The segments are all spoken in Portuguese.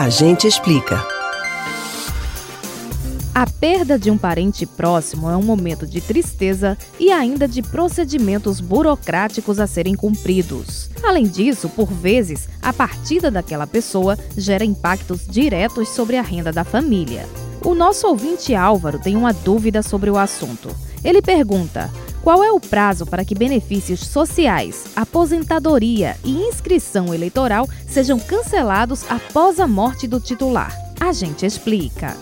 A gente explica. A perda de um parente próximo é um momento de tristeza e ainda de procedimentos burocráticos a serem cumpridos. Além disso, por vezes, a partida daquela pessoa gera impactos diretos sobre a renda da família. O nosso ouvinte Álvaro tem uma dúvida sobre o assunto. Ele pergunta: qual é o prazo para que benefícios sociais, aposentadoria e inscrição eleitoral sejam cancelados após a morte do titular? A gente explica.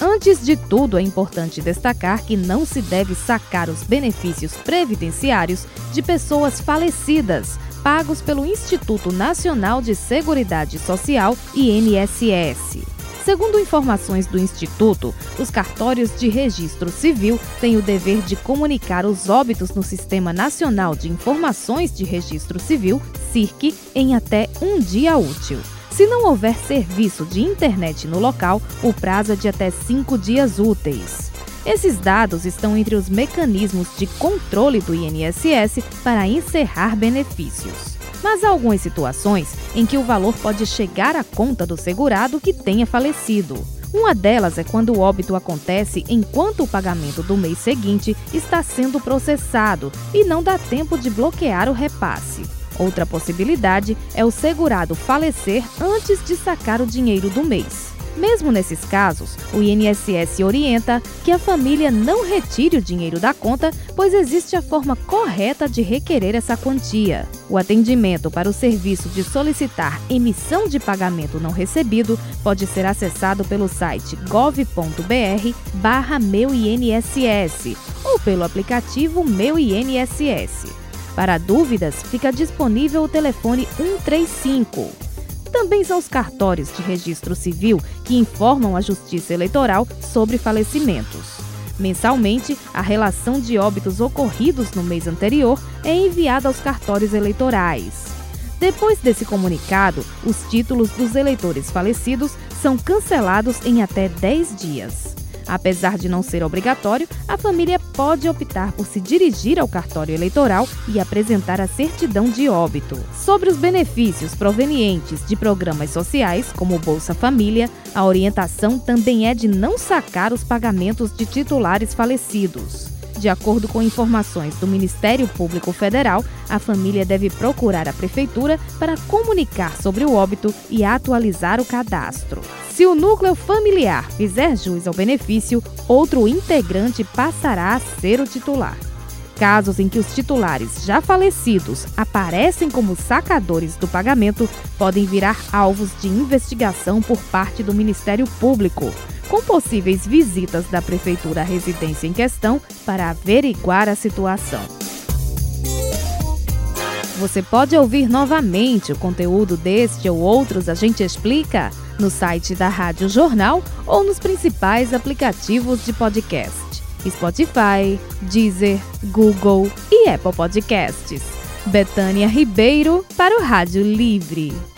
Antes de tudo, é importante destacar que não se deve sacar os benefícios previdenciários de pessoas falecidas, pagos pelo Instituto Nacional de Seguridade Social, INSS. Segundo informações do Instituto, os cartórios de registro civil têm o dever de comunicar os óbitos no Sistema Nacional de Informações de Registro Civil, SIRC, em até um dia útil. Se não houver serviço de internet no local, o prazo é de até cinco dias úteis. Esses dados estão entre os mecanismos de controle do INSS para encerrar benefícios mas há algumas situações em que o valor pode chegar à conta do segurado que tenha falecido. Uma delas é quando o óbito acontece enquanto o pagamento do mês seguinte está sendo processado e não dá tempo de bloquear o repasse. Outra possibilidade é o segurado falecer antes de sacar o dinheiro do mês. Mesmo nesses casos, o INSS orienta que a família não retire o dinheiro da conta, pois existe a forma correta de requerer essa quantia. O atendimento para o serviço de solicitar emissão de pagamento não recebido pode ser acessado pelo site gov.br/barra meu INSS ou pelo aplicativo Meu INSS. Para dúvidas, fica disponível o telefone 135 também são os cartórios de registro civil que informam a Justiça Eleitoral sobre falecimentos. Mensalmente, a relação de óbitos ocorridos no mês anterior é enviada aos cartórios eleitorais. Depois desse comunicado, os títulos dos eleitores falecidos são cancelados em até 10 dias. Apesar de não ser obrigatório, a família pode optar por se dirigir ao cartório eleitoral e apresentar a certidão de óbito. Sobre os benefícios provenientes de programas sociais, como Bolsa Família, a orientação também é de não sacar os pagamentos de titulares falecidos. De acordo com informações do Ministério Público Federal, a família deve procurar a prefeitura para comunicar sobre o óbito e atualizar o cadastro. Se o núcleo familiar fizer jus ao benefício, outro integrante passará a ser o titular. Casos em que os titulares já falecidos aparecem como sacadores do pagamento podem virar alvos de investigação por parte do Ministério Público, com possíveis visitas da Prefeitura à residência em questão para averiguar a situação. Você pode ouvir novamente o conteúdo deste ou outros A Gente Explica no site da Rádio Jornal ou nos principais aplicativos de podcast: Spotify, Deezer, Google e Apple Podcasts. Betânia Ribeiro para o Rádio Livre.